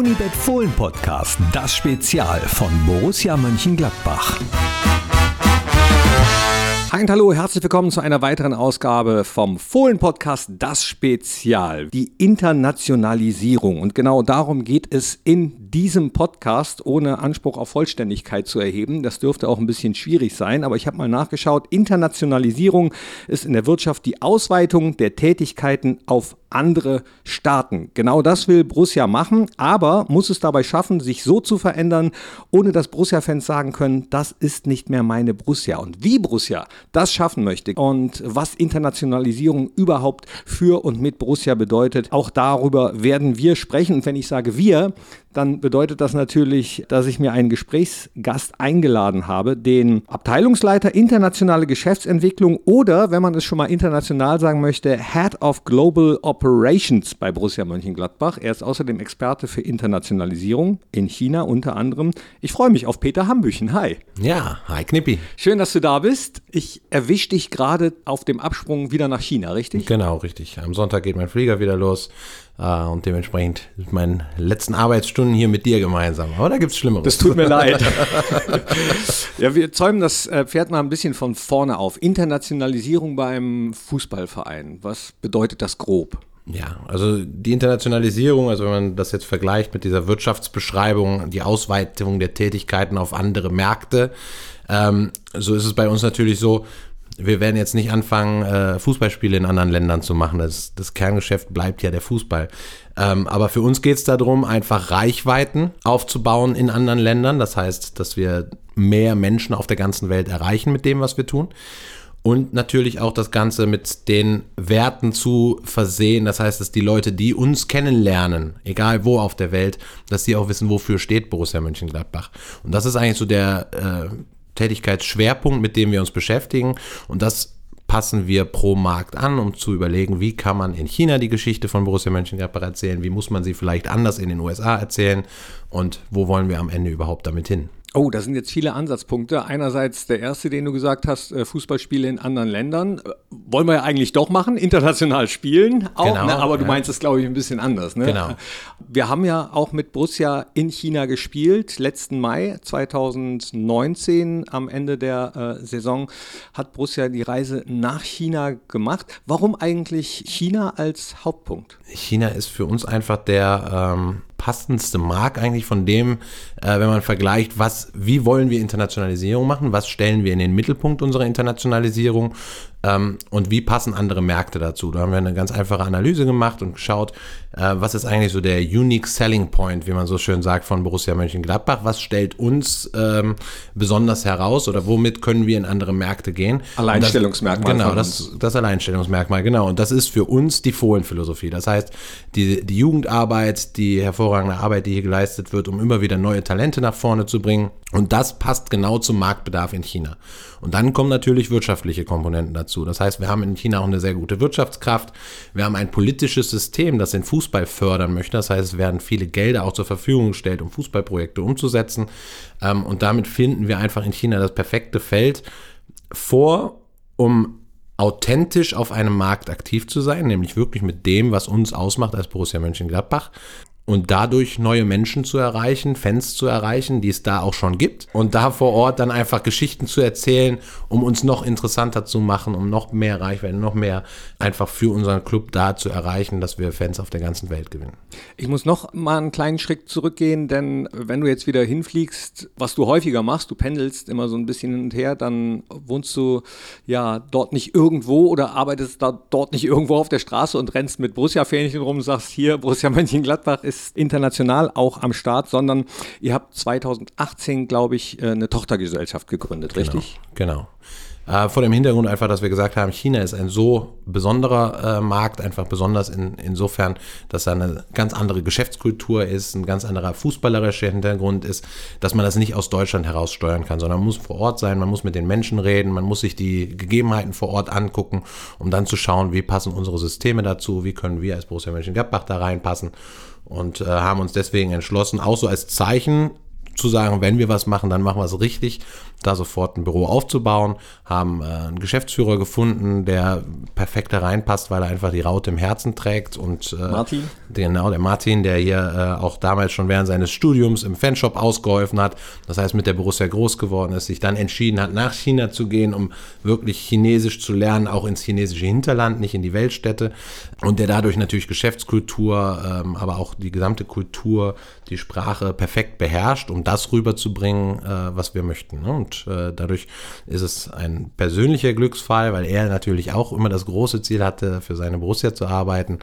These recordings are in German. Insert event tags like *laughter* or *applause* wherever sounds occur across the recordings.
Unibet Fohlen Podcast, das Spezial von Borussia Mönchengladbach. Hi und hallo, herzlich willkommen zu einer weiteren Ausgabe vom Fohlen-Podcast Das Spezial, die Internationalisierung. Und genau darum geht es in diesem Podcast, ohne Anspruch auf Vollständigkeit zu erheben. Das dürfte auch ein bisschen schwierig sein, aber ich habe mal nachgeschaut. Internationalisierung ist in der Wirtschaft die Ausweitung der Tätigkeiten auf andere Staaten. Genau das will Borussia machen, aber muss es dabei schaffen, sich so zu verändern, ohne dass Borussia-Fans sagen können, das ist nicht mehr meine Borussia. Und wie Borussia das schaffen möchte und was Internationalisierung überhaupt für und mit Borussia bedeutet, auch darüber werden wir sprechen. Und wenn ich sage wir, dann bedeutet das natürlich, dass ich mir einen Gesprächsgast eingeladen habe, den Abteilungsleiter internationale Geschäftsentwicklung oder, wenn man es schon mal international sagen möchte, Head of Global Operations bei Borussia Mönchengladbach. Er ist außerdem Experte für Internationalisierung in China unter anderem. Ich freue mich auf Peter Hambüchen. Hi. Ja, hi Knippi. Schön, dass du da bist. Ich erwische dich gerade auf dem Absprung wieder nach China, richtig? Genau, richtig. Am Sonntag geht mein Flieger wieder los. Uh, und dementsprechend meine letzten Arbeitsstunden hier mit dir gemeinsam. Aber da gibt es Schlimmeres. Das tut mir leid. *laughs* ja, wir zäumen das äh, Pferd mal ein bisschen von vorne auf. Internationalisierung beim Fußballverein. Was bedeutet das grob? Ja, also die Internationalisierung, also wenn man das jetzt vergleicht mit dieser Wirtschaftsbeschreibung, die Ausweitung der Tätigkeiten auf andere Märkte, ähm, so ist es bei uns natürlich so, wir werden jetzt nicht anfangen, äh, Fußballspiele in anderen Ländern zu machen. Das, das Kerngeschäft bleibt ja der Fußball. Ähm, aber für uns geht es darum, einfach Reichweiten aufzubauen in anderen Ländern. Das heißt, dass wir mehr Menschen auf der ganzen Welt erreichen mit dem, was wir tun. Und natürlich auch das Ganze mit den Werten zu versehen. Das heißt, dass die Leute, die uns kennenlernen, egal wo auf der Welt, dass sie auch wissen, wofür steht Borussia Mönchengladbach. Und das ist eigentlich so der äh, Tätigkeitsschwerpunkt, mit dem wir uns beschäftigen. Und das passen wir pro Markt an, um zu überlegen, wie kann man in China die Geschichte von Borussia Mönchengladbach erzählen, wie muss man sie vielleicht anders in den USA erzählen und wo wollen wir am Ende überhaupt damit hin. Oh, da sind jetzt viele Ansatzpunkte. Einerseits der erste, den du gesagt hast, äh, Fußballspiele in anderen Ländern. Äh, wollen wir ja eigentlich doch machen, international spielen auch, genau, ne? aber du meinst es, glaube ich, ein bisschen anders. Ne? Genau. Wir haben ja auch mit Borussia in China gespielt. Letzten Mai 2019, am Ende der äh, Saison, hat Borussia die Reise nach China gemacht. Warum eigentlich China als Hauptpunkt? China ist für uns einfach der... Ähm passendste Mark eigentlich von dem, äh, wenn man vergleicht, was, wie wollen wir Internationalisierung machen, was stellen wir in den Mittelpunkt unserer Internationalisierung ähm, und wie passen andere Märkte dazu. Da haben wir eine ganz einfache Analyse gemacht und geschaut, äh, was ist eigentlich so der Unique Selling Point, wie man so schön sagt, von Borussia Mönchengladbach. Was stellt uns ähm, besonders heraus oder womit können wir in andere Märkte gehen? Alleinstellungsmerkmal. Das, genau, das, das Alleinstellungsmerkmal, genau. Und das ist für uns die Fohlenphilosophie. Das heißt, die, die Jugendarbeit, die hervorragende Arbeit, die hier geleistet wird, um immer wieder neue Talente nach vorne zu bringen. Und das passt genau zum Marktbedarf in China. Und dann kommen natürlich wirtschaftliche Komponenten dazu. Das heißt, wir haben in China auch eine sehr gute Wirtschaftskraft. Wir haben ein politisches System, das den Fußball fördern möchte. Das heißt, es werden viele Gelder auch zur Verfügung gestellt, um Fußballprojekte umzusetzen. Ähm, und damit finden wir einfach in China das perfekte Feld vor, um authentisch auf einem Markt aktiv zu sein, nämlich wirklich mit dem, was uns ausmacht als Borussia Mönchengladbach und dadurch neue Menschen zu erreichen, Fans zu erreichen, die es da auch schon gibt und da vor Ort dann einfach Geschichten zu erzählen, um uns noch interessanter zu machen, um noch mehr Reichweite, noch mehr einfach für unseren Club da zu erreichen, dass wir Fans auf der ganzen Welt gewinnen. Ich muss noch mal einen kleinen Schritt zurückgehen, denn wenn du jetzt wieder hinfliegst, was du häufiger machst, du pendelst immer so ein bisschen hin und her, dann wohnst du ja dort nicht irgendwo oder arbeitest da dort nicht irgendwo auf der Straße und rennst mit Borussia-Fähnchen rum und sagst, hier Borussia Mönchengladbach ist ist international auch am Start, sondern ihr habt 2018, glaube ich, äh, eine Tochtergesellschaft gegründet, genau, richtig? Genau. Äh, vor dem Hintergrund einfach, dass wir gesagt haben, China ist ein so besonderer äh, Markt, einfach besonders in, insofern, dass da eine ganz andere Geschäftskultur ist, ein ganz anderer fußballerischer Hintergrund ist, dass man das nicht aus Deutschland heraus steuern kann, sondern man muss vor Ort sein, man muss mit den Menschen reden, man muss sich die Gegebenheiten vor Ort angucken, um dann zu schauen, wie passen unsere Systeme dazu, wie können wir als Borussia Mönchengladbach da reinpassen und äh, haben uns deswegen entschlossen, auch so als Zeichen zu sagen, wenn wir was machen, dann machen wir es richtig, da sofort ein Büro aufzubauen, haben äh, einen Geschäftsführer gefunden, der perfekt da reinpasst, weil er einfach die Raute im Herzen trägt und äh, Martin? Genau, der Martin, der hier äh, auch damals schon während seines Studiums im Fanshop ausgeholfen hat, das heißt mit der Borussia groß geworden ist, sich dann entschieden hat, nach China zu gehen, um wirklich Chinesisch zu lernen, auch ins chinesische Hinterland, nicht in die Weltstädte und der dadurch natürlich Geschäftskultur, ähm, aber auch die gesamte Kultur, die Sprache perfekt beherrscht, um das rüberzubringen, äh, was wir möchten. Ne? Und äh, dadurch ist es ein persönlicher Glücksfall, weil er natürlich auch immer das große Ziel hatte, für seine Borussia zu arbeiten.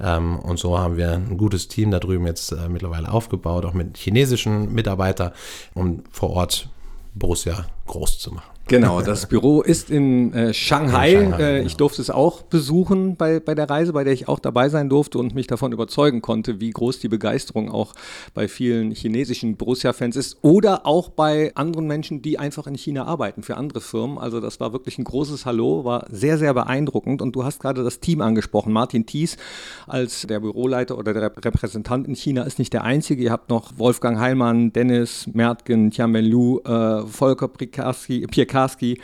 Ähm, und so haben wir ein gutes Team da drüben jetzt äh, mittlerweile aufgebaut, auch mit chinesischen Mitarbeitern, um vor Ort Borussia groß zu machen. Genau, das Büro ist in äh, Shanghai. In Shanghai äh, ich genau. durfte es auch besuchen bei, bei der Reise, bei der ich auch dabei sein durfte und mich davon überzeugen konnte, wie groß die Begeisterung auch bei vielen chinesischen Borussia-Fans ist oder auch bei anderen Menschen, die einfach in China arbeiten, für andere Firmen. Also das war wirklich ein großes Hallo, war sehr, sehr beeindruckend. Und du hast gerade das Team angesprochen. Martin Thies als der Büroleiter oder der Repräsentant in China ist nicht der einzige. Ihr habt noch Wolfgang Heilmann, Dennis Mertgen, Tianwen Lu, äh, Volker Piekarski, Karski,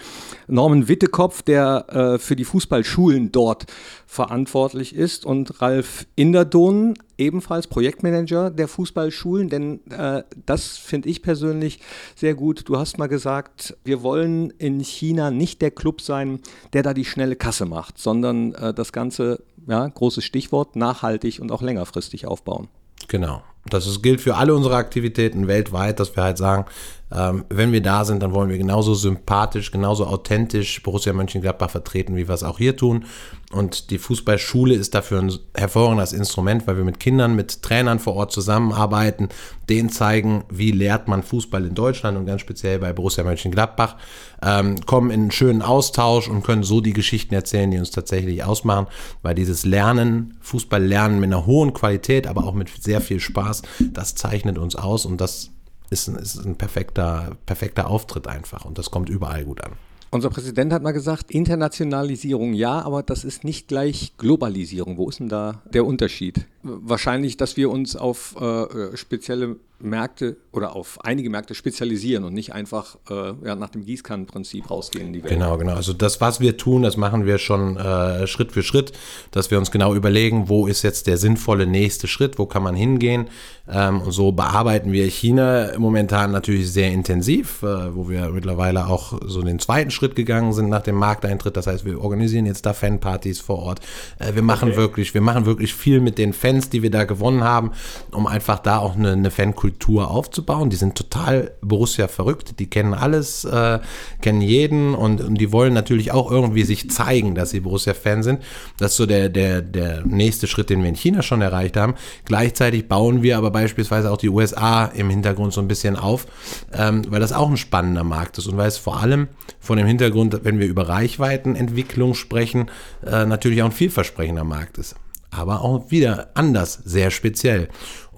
Norman Wittekopf, der äh, für die Fußballschulen dort verantwortlich ist und Ralf Inderdohn, ebenfalls Projektmanager der Fußballschulen, denn äh, das finde ich persönlich sehr gut. Du hast mal gesagt, wir wollen in China nicht der Club sein, der da die schnelle Kasse macht, sondern äh, das Ganze, ja, großes Stichwort, nachhaltig und auch längerfristig aufbauen. Genau. Das gilt für alle unsere Aktivitäten weltweit, dass wir halt sagen, ähm, wenn wir da sind, dann wollen wir genauso sympathisch, genauso authentisch Borussia Mönchengladbach vertreten, wie wir es auch hier tun. Und die Fußballschule ist dafür ein hervorragendes Instrument, weil wir mit Kindern, mit Trainern vor Ort zusammenarbeiten, denen zeigen, wie lehrt man Fußball in Deutschland und ganz speziell bei Borussia Mönchengladbach, ähm, kommen in einen schönen Austausch und können so die Geschichten erzählen, die uns tatsächlich ausmachen, weil dieses Lernen, Fußball lernen mit einer hohen Qualität, aber auch mit sehr viel Spaß, das zeichnet uns aus und das ist ein, ist ein perfekter, perfekter Auftritt einfach und das kommt überall gut an. Unser Präsident hat mal gesagt, Internationalisierung ja, aber das ist nicht gleich Globalisierung. Wo ist denn da der Unterschied? Wahrscheinlich, dass wir uns auf äh, spezielle Märkte oder auf einige Märkte spezialisieren und nicht einfach äh, ja, nach dem Gießkannenprinzip rausgehen in die Welt. Genau, genau. Also das, was wir tun, das machen wir schon äh, Schritt für Schritt, dass wir uns genau überlegen, wo ist jetzt der sinnvolle nächste Schritt, wo kann man hingehen. Ähm, und so bearbeiten wir China momentan natürlich sehr intensiv, äh, wo wir mittlerweile auch so den zweiten Schritt gegangen sind nach dem Markteintritt. Das heißt, wir organisieren jetzt da Fanpartys vor Ort. Äh, wir machen okay. wirklich, wir machen wirklich viel mit den Fans, die wir da gewonnen haben, um einfach da auch eine, eine Fankultur Kultur aufzubauen. Die sind total Borussia verrückt, die kennen alles, äh, kennen jeden und, und, die wollen natürlich auch irgendwie sich zeigen, dass sie Borussia-Fan sind. Das ist so der, der, der nächste Schritt, den wir in China schon erreicht haben. Gleichzeitig bauen wir aber beispielsweise auch die USA im Hintergrund so ein bisschen auf, ähm, weil das auch ein spannender Markt ist und weil es vor allem von dem Hintergrund, wenn wir über Reichweitenentwicklung sprechen, äh, natürlich auch ein vielversprechender Markt ist aber auch wieder anders, sehr speziell.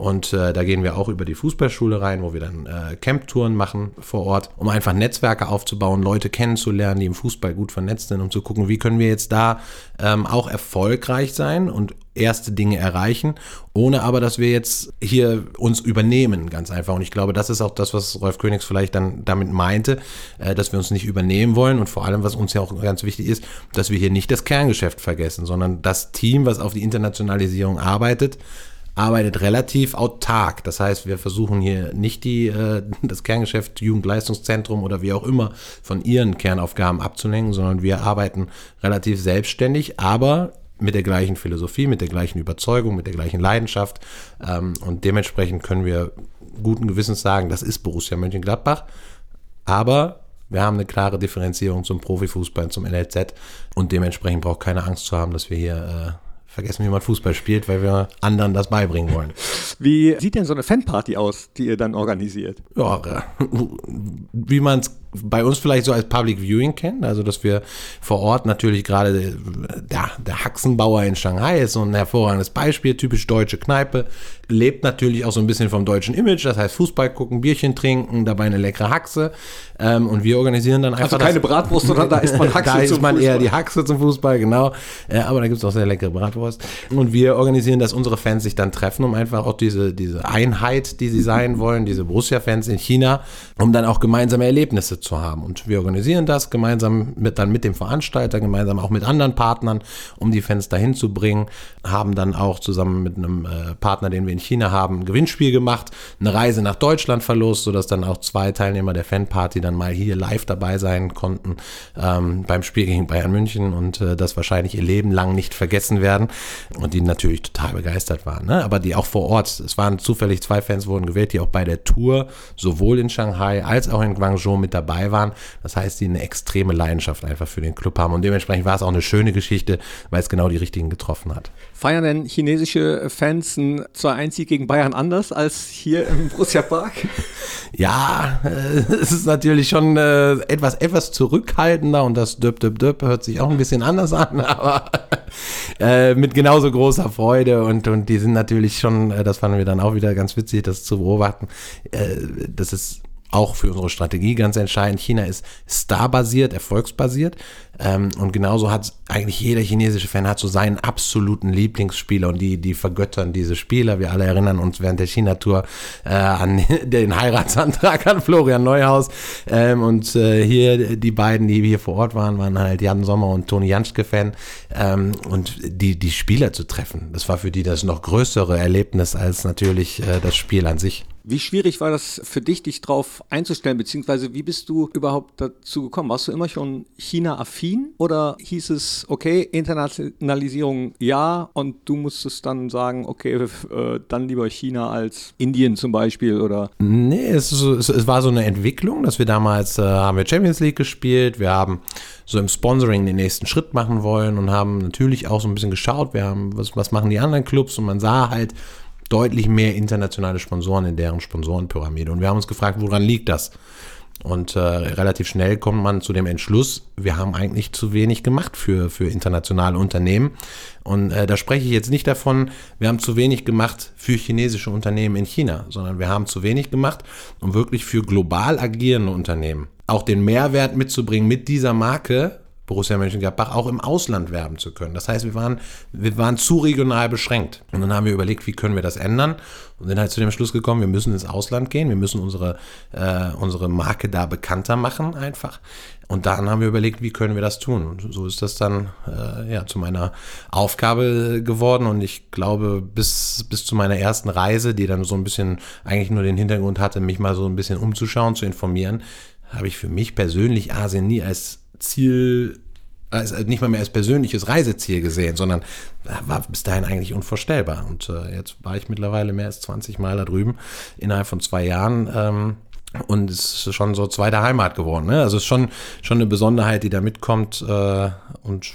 Und äh, da gehen wir auch über die Fußballschule rein, wo wir dann äh, Camptouren machen vor Ort, um einfach Netzwerke aufzubauen, Leute kennenzulernen, die im Fußball gut vernetzt sind, um zu gucken, wie können wir jetzt da ähm, auch erfolgreich sein und erste Dinge erreichen, ohne aber, dass wir jetzt hier uns übernehmen, ganz einfach. Und ich glaube, das ist auch das, was Rolf Königs vielleicht dann damit meinte, äh, dass wir uns nicht übernehmen wollen und vor allem, was uns ja auch ganz wichtig ist, dass wir hier nicht das Kerngeschäft vergessen, sondern das Team, was auf die Internationalisierung arbeitet, arbeitet relativ autark. Das heißt, wir versuchen hier nicht die, äh, *laughs* das Kerngeschäft Jugendleistungszentrum oder wie auch immer von ihren Kernaufgaben abzulenken, sondern wir arbeiten relativ selbstständig, aber mit der gleichen Philosophie, mit der gleichen Überzeugung, mit der gleichen Leidenschaft. Ähm, und dementsprechend können wir guten Gewissens sagen, das ist Borussia Mönchengladbach. Aber wir haben eine klare Differenzierung zum Profifußball, zum NLZ. Und dementsprechend braucht keine Angst zu haben, dass wir hier äh, vergessen, wie man Fußball spielt, weil wir anderen das beibringen wollen. *laughs* Wie sieht denn so eine Fanparty aus, die ihr dann organisiert? Ja, wie man es bei uns vielleicht so als Public Viewing kennen, also dass wir vor Ort natürlich gerade der, der Haxenbauer in Shanghai ist so ein hervorragendes Beispiel, typisch deutsche Kneipe, lebt natürlich auch so ein bisschen vom deutschen Image, das heißt Fußball gucken, Bierchen trinken, dabei eine leckere Haxe ähm, und wir organisieren dann einfach... Also keine das, Bratwurst, sondern da ist man *laughs* Haxe Da ist man Fußball. eher die Haxe zum Fußball, genau, äh, aber da gibt es auch sehr leckere Bratwurst und wir organisieren, dass unsere Fans sich dann treffen, um einfach auch diese, diese Einheit, die sie sein wollen, diese Borussia-Fans in China, um dann auch gemeinsame Erlebnisse zu haben und wir organisieren das gemeinsam mit, dann mit dem Veranstalter, gemeinsam auch mit anderen Partnern, um die Fans dahin zu bringen, haben dann auch zusammen mit einem äh, Partner, den wir in China haben, ein Gewinnspiel gemacht, eine Reise nach Deutschland verlost, sodass dann auch zwei Teilnehmer der Fanparty dann mal hier live dabei sein konnten ähm, beim Spiel gegen Bayern München und äh, das wahrscheinlich ihr Leben lang nicht vergessen werden und die natürlich total begeistert waren. Ne? Aber die auch vor Ort, es waren zufällig zwei Fans wurden gewählt, die auch bei der Tour sowohl in Shanghai als auch in Guangzhou mit dabei waren. Das heißt, die eine extreme Leidenschaft einfach für den Club haben und dementsprechend war es auch eine schöne Geschichte, weil es genau die richtigen getroffen hat. Feiern denn chinesische Fans ein 2-1 gegen Bayern anders als hier im Borussia Park? *laughs* Ja, äh, es ist natürlich schon äh, etwas, etwas zurückhaltender und das Döp Döp Döp hört sich auch ein bisschen anders an, *laughs* aber äh, mit genauso großer Freude und, und die sind natürlich schon, äh, das fanden wir dann auch wieder ganz witzig, das zu beobachten, äh, das ist auch für unsere Strategie ganz entscheidend. China ist starbasiert, erfolgsbasiert. Ähm, und genauso hat eigentlich jeder chinesische Fan hat so seinen absoluten Lieblingsspieler und die, die vergöttern diese Spieler. Wir alle erinnern uns während der China-Tour äh, an *laughs* den Heiratsantrag an Florian Neuhaus. Ähm, und äh, hier die beiden, die hier vor Ort waren, waren halt Jan Sommer und Toni Janschke-Fan. Ähm, und die, die Spieler zu treffen, das war für die das noch größere Erlebnis als natürlich äh, das Spiel an sich. Wie schwierig war das für dich, dich darauf einzustellen, beziehungsweise wie bist du überhaupt dazu gekommen? Warst du immer schon China-affin oder hieß es, okay, Internationalisierung ja und du musstest dann sagen, okay, äh, dann lieber China als Indien zum Beispiel oder? Nee, es, es, es war so eine Entwicklung, dass wir damals äh, haben wir Champions League gespielt, wir haben so im Sponsoring den nächsten Schritt machen wollen und haben natürlich auch so ein bisschen geschaut, wir haben, was, was machen die anderen Clubs und man sah halt, deutlich mehr internationale Sponsoren in deren Sponsorenpyramide. Und wir haben uns gefragt, woran liegt das? Und äh, relativ schnell kommt man zu dem Entschluss, wir haben eigentlich zu wenig gemacht für, für internationale Unternehmen. Und äh, da spreche ich jetzt nicht davon, wir haben zu wenig gemacht für chinesische Unternehmen in China, sondern wir haben zu wenig gemacht, um wirklich für global agierende Unternehmen auch den Mehrwert mitzubringen mit dieser Marke Borussia Mönchengladbach auch im Ausland werben zu können. Das heißt, wir waren, wir waren zu regional beschränkt. Und dann haben wir überlegt, wie können wir das ändern? Und sind halt zu dem Schluss gekommen, wir müssen ins Ausland gehen, wir müssen unsere, äh, unsere Marke da bekannter machen einfach. Und dann haben wir überlegt, wie können wir das tun? Und so ist das dann äh, ja, zu meiner Aufgabe geworden. Und ich glaube, bis, bis zu meiner ersten Reise, die dann so ein bisschen eigentlich nur den Hintergrund hatte, mich mal so ein bisschen umzuschauen, zu informieren, habe ich für mich persönlich Asien nie als Ziel, also nicht mal mehr als persönliches Reiseziel gesehen, sondern war bis dahin eigentlich unvorstellbar. Und äh, jetzt war ich mittlerweile mehr als 20 Mal da drüben innerhalb von zwei Jahren. Ähm, und es ist schon so zweite Heimat geworden. Ne? Also es ist schon, schon eine Besonderheit, die da mitkommt. Äh, und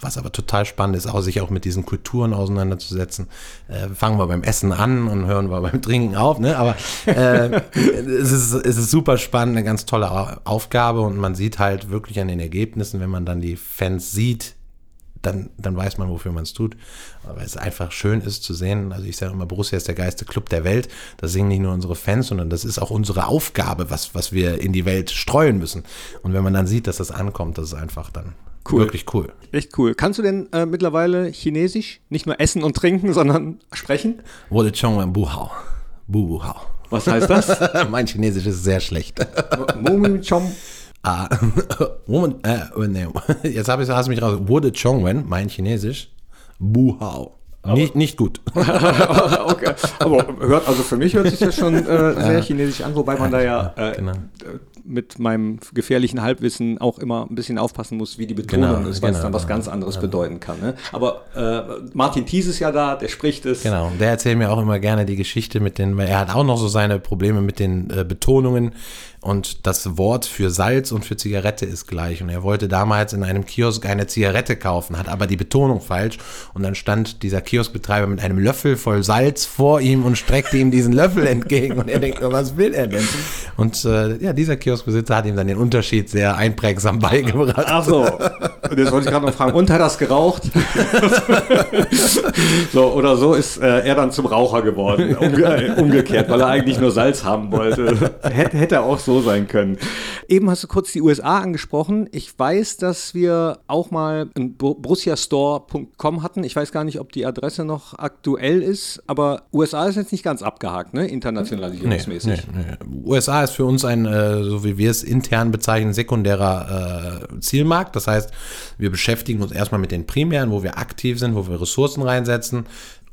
was aber total spannend ist, auch sich auch mit diesen Kulturen auseinanderzusetzen. Äh, fangen wir beim Essen an und hören wir beim Trinken auf. Ne? Aber äh, *laughs* es, ist, es ist super spannend, eine ganz tolle Aufgabe. Und man sieht halt wirklich an den Ergebnissen, wenn man dann die Fans sieht, dann, dann weiß man, wofür man es tut. Aber es einfach schön ist zu sehen, also ich sage immer, Borussia ist der geilste Club der Welt. Das singen nicht nur unsere Fans, sondern das ist auch unsere Aufgabe, was, was wir in die Welt streuen müssen. Und wenn man dann sieht, dass das ankommt, das ist einfach dann Cool. Wirklich cool. Echt cool. Kannst du denn äh, mittlerweile Chinesisch nicht nur essen und trinken, sondern sprechen? Wurde Chong Buhao. Buhao. Was heißt das? *laughs* mein Chinesisch ist sehr schlecht. Chong Ah, *laughs* Moment, äh, oh, nee. *laughs* Jetzt habe ich, hast du mich raus. Wurde Chongwen, mein Chinesisch, Buhao. Nicht, nicht gut. *laughs* okay. Aber hört, also für mich hört sich das schon äh, sehr chinesisch an, wobei man da ja äh, genau. mit meinem gefährlichen Halbwissen auch immer ein bisschen aufpassen muss, wie die Betonung genau, ist, weil genau, es dann was ganz anderes genau. bedeuten kann. Ne? Aber äh, Martin Thies ist ja da, der spricht es. Genau, der erzählt mir auch immer gerne die Geschichte mit den, er hat auch noch so seine Probleme mit den äh, Betonungen und das Wort für Salz und für Zigarette ist gleich. Und er wollte damals in einem Kiosk eine Zigarette kaufen, hat aber die Betonung falsch. Und dann stand dieser Kioskbetreiber mit einem Löffel voll Salz vor ihm und streckte ihm diesen Löffel *laughs* entgegen. Und er denkt, was will er denn? Und äh, ja, dieser Kioskbesitzer hat ihm dann den Unterschied sehr einprägsam beigebracht. Ach so. Und jetzt wollte ich gerade noch fragen, und hat das geraucht? *laughs* so, oder so ist äh, er dann zum Raucher geworden. Umge umgekehrt, weil er eigentlich nur Salz haben wollte. Hätte, hätte auch so sein können. Eben hast du kurz die USA angesprochen. Ich weiß, dass wir auch mal ein borussiastore.com hatten. Ich weiß gar nicht, ob die Adresse noch aktuell ist, aber USA ist jetzt nicht ganz abgehakt, ne? internationalisierungsmäßig. Nee, nee, nee. USA ist für uns ein, äh, so wie wir es intern bezeichnen, sekundärer äh, Zielmarkt. Das heißt, wir beschäftigen uns erstmal mit den primären, wo wir aktiv sind, wo wir Ressourcen reinsetzen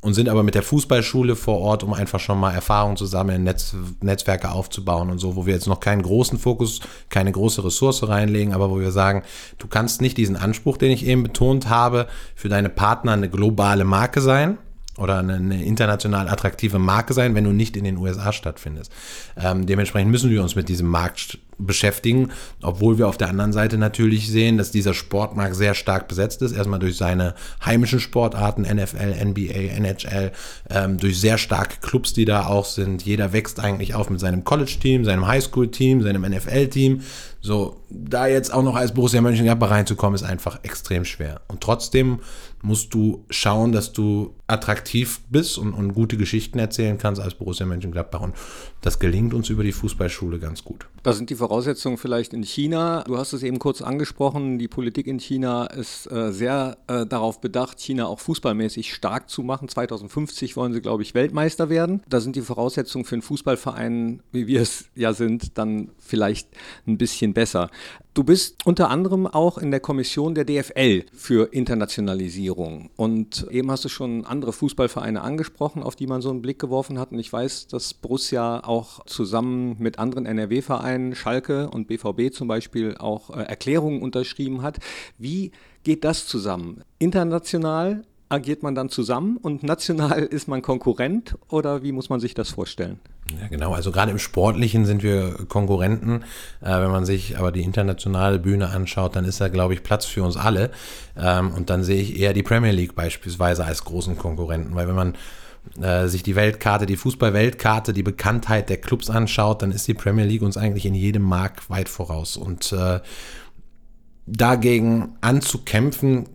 und sind aber mit der Fußballschule vor Ort, um einfach schon mal Erfahrungen zu sammeln, Netz, Netzwerke aufzubauen und so, wo wir jetzt noch keinen großen Fokus, keine große Ressource reinlegen, aber wo wir sagen, du kannst nicht diesen Anspruch, den ich eben betont habe, für deine Partner eine globale Marke sein, oder eine, international attraktive Marke sein, wenn du nicht in den USA stattfindest. Ähm, dementsprechend müssen wir uns mit diesem Markt beschäftigen, obwohl wir auf der anderen Seite natürlich sehen, dass dieser Sportmarkt sehr stark besetzt ist. Erstmal durch seine heimischen Sportarten, NFL, NBA, NHL, ähm, durch sehr starke Clubs, die da auch sind. Jeder wächst eigentlich auf mit seinem College-Team, seinem Highschool-Team, seinem NFL-Team. So, da jetzt auch noch als Borussia Mönchengladbach reinzukommen, ist einfach extrem schwer. Und trotzdem musst du schauen, dass du attraktiv bist und, und gute Geschichten erzählen kannst als Borussia Mönchengladbach. Und das gelingt uns über die Fußballschule ganz gut. Da sind die Voraussetzungen vielleicht in China. Du hast es eben kurz angesprochen. Die Politik in China ist äh, sehr äh, darauf bedacht, China auch fußballmäßig stark zu machen. 2050 wollen sie, glaube ich, Weltmeister werden. Da sind die Voraussetzungen für einen Fußballverein, wie wir es ja sind, dann vielleicht ein bisschen besser. Du bist unter anderem auch in der Kommission der DFL für Internationalisierung. Und eben hast du schon andere Fußballvereine angesprochen, auf die man so einen Blick geworfen hat. Und ich weiß, dass Borussia auch zusammen mit anderen NRW-Vereinen, Schalke und BVB zum Beispiel, auch äh, Erklärungen unterschrieben hat. Wie geht das zusammen? International agiert man dann zusammen und national *laughs* ist man Konkurrent oder wie muss man sich das vorstellen? Ja, genau. Also gerade im Sportlichen sind wir Konkurrenten. Äh, wenn man sich aber die internationale Bühne anschaut, dann ist da, glaube ich, Platz für uns alle. Ähm, und dann sehe ich eher die Premier League beispielsweise als großen Konkurrenten, weil wenn man äh, sich die Weltkarte, die Fußball-Weltkarte, die Bekanntheit der Clubs anschaut, dann ist die Premier League uns eigentlich in jedem Markt weit voraus. Und äh, dagegen anzukämpfen,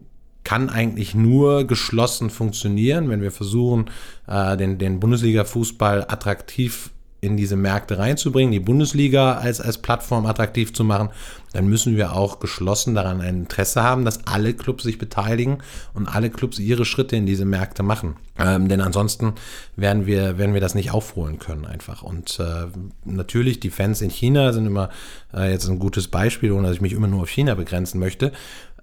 kann eigentlich nur geschlossen funktionieren, wenn wir versuchen, äh, den, den Bundesliga-Fußball attraktiv in diese Märkte reinzubringen, die Bundesliga als, als Plattform attraktiv zu machen, dann müssen wir auch geschlossen daran ein Interesse haben, dass alle Clubs sich beteiligen und alle Clubs ihre Schritte in diese Märkte machen. Ähm, denn ansonsten werden wir, werden wir das nicht aufholen können einfach. Und äh, natürlich, die Fans in China sind immer äh, jetzt ein gutes Beispiel, ohne dass ich mich immer nur auf China begrenzen möchte.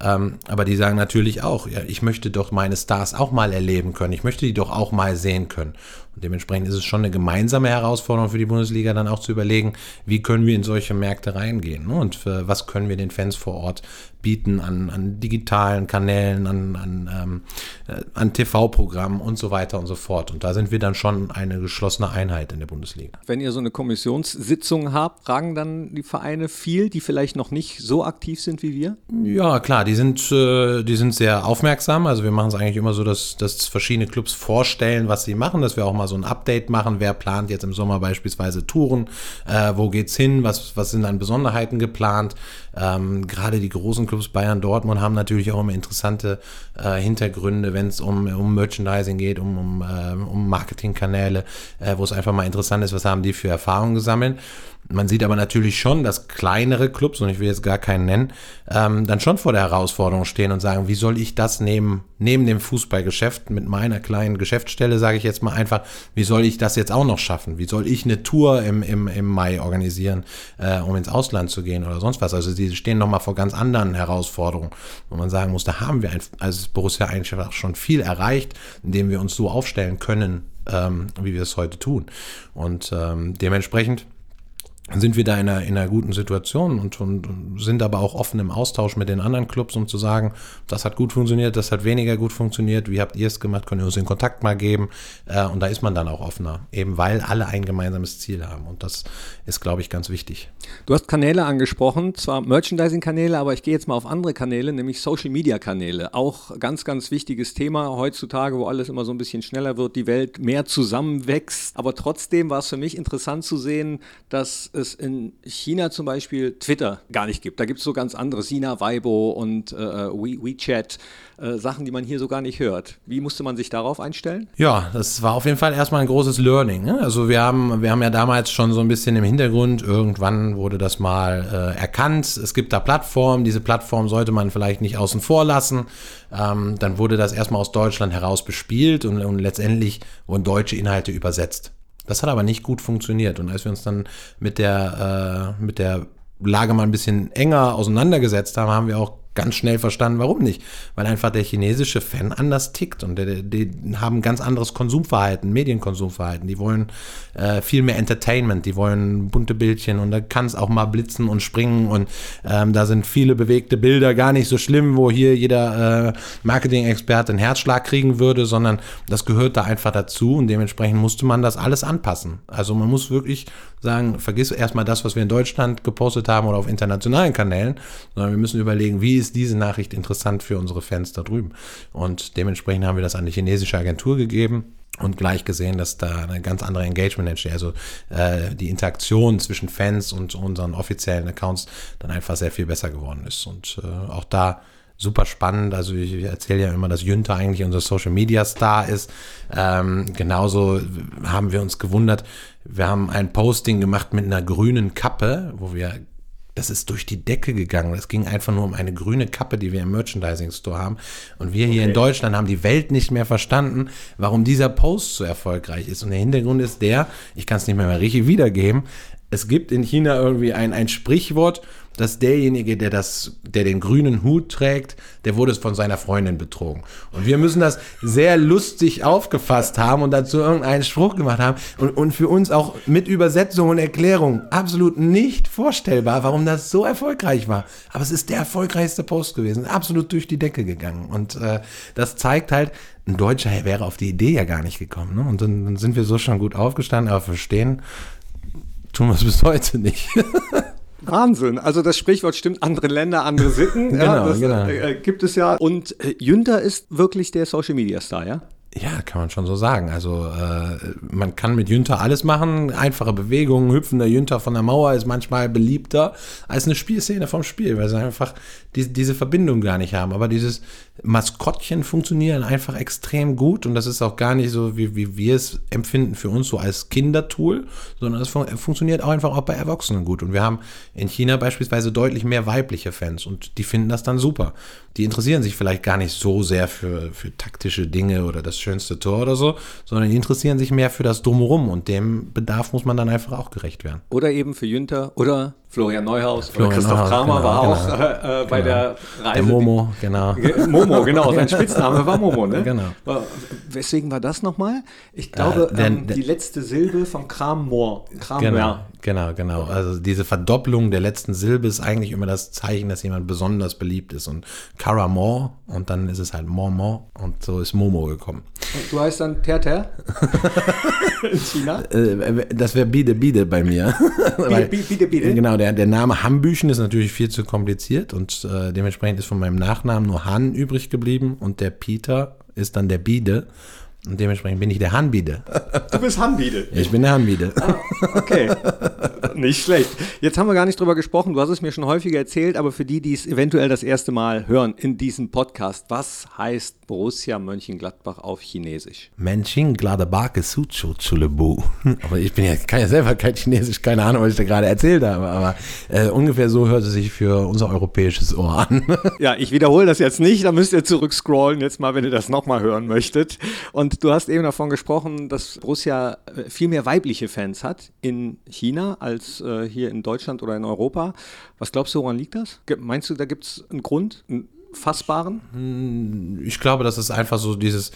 Ähm, aber die sagen natürlich auch, ja, ich möchte doch meine Stars auch mal erleben können. Ich möchte die doch auch mal sehen können. Und dementsprechend ist es schon eine gemeinsame Herausforderung für die Bundesliga, dann auch zu überlegen, wie können wir in solche Märkte reingehen ne? und was können wir den Fans vor Ort bieten an, an digitalen Kanälen, an, an, ähm, äh, an TV-Programmen und so weiter und so fort. Und da sind wir dann schon eine geschlossene Einheit in der Bundesliga. Wenn ihr so eine Kommissionssitzung habt, fragen dann die Vereine viel, die vielleicht noch nicht so aktiv sind wie wir? Ja, klar, die sind, äh, die sind sehr aufmerksam. Also wir machen es eigentlich immer so, dass, dass verschiedene Clubs vorstellen, was sie machen, dass wir auch mal so ein Update machen. Wer plant jetzt im Sommer beispielsweise Touren? Äh, wo geht's hin? Was, was sind an Besonderheiten geplant? Ähm, gerade die großen Clubs Bayern, Dortmund haben natürlich auch immer interessante äh, Hintergründe, wenn es um, um Merchandising geht, um, um, äh, um Marketingkanäle, äh, wo es einfach mal interessant ist, was haben die für Erfahrungen gesammelt. Man sieht aber natürlich schon, dass kleinere Clubs, und ich will jetzt gar keinen nennen, ähm, dann schon vor der Herausforderung stehen und sagen, wie soll ich das neben, neben dem Fußballgeschäft mit meiner kleinen Geschäftsstelle, sage ich jetzt mal einfach, wie soll ich das jetzt auch noch schaffen? Wie soll ich eine Tour im, im, im Mai organisieren, äh, um ins Ausland zu gehen oder sonst was? Also sie stehen nochmal vor ganz anderen Herausforderungen, wo man sagen muss, da haben wir als Borussia eigentlich auch schon viel erreicht, indem wir uns so aufstellen können, ähm, wie wir es heute tun. Und ähm, dementsprechend sind wir da in einer, in einer guten Situation und, und, sind aber auch offen im Austausch mit den anderen Clubs, um zu sagen, das hat gut funktioniert, das hat weniger gut funktioniert, wie habt ihr es gemacht, könnt ihr uns den Kontakt mal geben. Äh, und da ist man dann auch offener, eben weil alle ein gemeinsames Ziel haben. Und das ist, glaube ich, ganz wichtig. Du hast Kanäle angesprochen, zwar Merchandising-Kanäle, aber ich gehe jetzt mal auf andere Kanäle, nämlich Social-Media-Kanäle, auch ganz, ganz wichtiges Thema heutzutage, wo alles immer so ein bisschen schneller wird, die Welt mehr zusammenwächst, aber trotzdem war es für mich interessant zu sehen, dass es in China zum Beispiel Twitter gar nicht gibt. Da gibt es so ganz andere, Sina, Weibo und äh, We WeChat, äh, Sachen, die man hier so gar nicht hört. Wie musste man sich darauf einstellen? Ja, das war auf jeden Fall erstmal ein großes Learning. Ne? Also wir haben, wir haben ja damals schon so ein bisschen im Hintergrund, irgendwann wurde das mal äh, erkannt. Es gibt da Plattformen, diese Plattform sollte man vielleicht nicht außen vor lassen. Ähm, dann wurde das erstmal aus Deutschland heraus bespielt und, und letztendlich wurden deutsche Inhalte übersetzt. Das hat aber nicht gut funktioniert. Und als wir uns dann mit der, äh, mit der Lage mal ein bisschen enger auseinandergesetzt haben, haben wir auch ganz schnell verstanden, warum nicht. Weil einfach der chinesische Fan anders tickt und die, die haben ganz anderes Konsumverhalten, Medienkonsumverhalten. Die wollen äh, viel mehr Entertainment, die wollen bunte Bildchen und da kann es auch mal blitzen und springen und ähm, da sind viele bewegte Bilder gar nicht so schlimm, wo hier jeder äh, Marketing-Experte einen Herzschlag kriegen würde, sondern das gehört da einfach dazu und dementsprechend musste man das alles anpassen. Also man muss wirklich sagen, vergiss erstmal das, was wir in Deutschland gepostet haben oder auf internationalen Kanälen, sondern wir müssen überlegen, wie ist ist diese Nachricht interessant für unsere Fans da drüben. Und dementsprechend haben wir das an die chinesische Agentur gegeben und gleich gesehen, dass da eine ganz andere Engagement entsteht. Also äh, die Interaktion zwischen Fans und unseren offiziellen Accounts dann einfach sehr viel besser geworden ist. Und äh, auch da super spannend. Also ich erzähle ja immer, dass Jünter eigentlich unser Social Media Star ist. Ähm, genauso haben wir uns gewundert. Wir haben ein Posting gemacht mit einer grünen Kappe, wo wir das ist durch die Decke gegangen. Es ging einfach nur um eine grüne Kappe, die wir im Merchandising Store haben. Und wir hier okay. in Deutschland haben die Welt nicht mehr verstanden, warum dieser Post so erfolgreich ist. Und der Hintergrund ist der, ich kann es nicht mehr, mehr richtig wiedergeben, es gibt in China irgendwie ein, ein Sprichwort, dass derjenige, der das, der den grünen Hut trägt, der wurde von seiner Freundin betrogen. Und wir müssen das sehr lustig aufgefasst haben und dazu irgendeinen Spruch gemacht haben und, und für uns auch mit Übersetzung und Erklärung absolut nicht vorstellbar, warum das so erfolgreich war. Aber es ist der erfolgreichste Post gewesen, absolut durch die Decke gegangen. Und äh, das zeigt halt, ein Deutscher wäre auf die Idee ja gar nicht gekommen. Ne? Und dann, dann sind wir so schon gut aufgestanden, aber verstehen tun wir es bis heute nicht. *laughs* Wahnsinn. Also das Sprichwort stimmt, andere Länder, andere Sitten. genau, ja, das, genau. Äh, gibt es ja. Und äh, Jünter ist wirklich der Social Media Star, ja? Ja, kann man schon so sagen. Also äh, man kann mit Jünter alles machen. Einfache Bewegungen, hüpfender Jünter von der Mauer ist manchmal beliebter als eine Spielszene vom Spiel, weil sie einfach die, diese Verbindung gar nicht haben. Aber dieses Maskottchen funktionieren einfach extrem gut und das ist auch gar nicht so, wie, wie wir es empfinden für uns so als Kindertool, sondern es fun funktioniert auch einfach auch bei Erwachsenen gut. Und wir haben in China beispielsweise deutlich mehr weibliche Fans und die finden das dann super. Die interessieren sich vielleicht gar nicht so sehr für, für taktische Dinge oder das schönste Tor oder so, sondern die interessieren sich mehr für das Drumherum und dem Bedarf muss man dann einfach auch gerecht werden. Oder eben für Jünter oder Florian Neuhaus Florian Christoph Neuhaus, Kramer genau, war auch genau, äh, bei genau. der Reise. Der Momo, genau. Momo, genau. Sein Spitzname war Momo, ne? Genau. Weswegen war das nochmal? Ich glaube, äh, der, ähm, die letzte Silbe von Krammoor. Krammoor. Genau, genau, genau. Also diese Verdopplung der letzten Silbe ist eigentlich immer das Zeichen, dass jemand besonders beliebt ist. Und Karamor und dann ist es halt Momo und so ist Momo gekommen. Und du heißt dann Ter *laughs* in China? Äh, das wäre Bide Bide bei mir. Bide Bide Bide? Genau, der, der Name Hambüchen ist natürlich viel zu kompliziert und äh, dementsprechend ist von meinem Nachnamen nur Han übrig geblieben und der Peter ist dann der Bide. Und dementsprechend bin ich der Hanbide. Du bist Hanbide. Ich bin der Hanbide. Ah, okay. Nicht schlecht. Jetzt haben wir gar nicht drüber gesprochen. Du hast es mir schon häufiger erzählt, aber für die, die es eventuell das erste Mal hören in diesem Podcast, was heißt Borussia Mönchengladbach auf Chinesisch? Mönchengladbach Suchu Chulebu. Aber ich bin ja, kann ja selber kein Chinesisch, keine Ahnung, was ich da gerade erzählt habe, aber äh, ungefähr so hört es sich für unser europäisches Ohr an. ja, ich wiederhole das jetzt nicht, da müsst ihr zurückscrollen jetzt mal, wenn ihr das nochmal hören möchtet. Und du hast eben davon gesprochen, dass Borussia äh, viel mehr weibliche Fans hat in China als äh, hier in Deutschland oder in Europa. Was glaubst du, woran liegt das? Meinst du, da gibt es einen Grund, einen fassbaren? Hm, ich glaube, das ist einfach so dieses,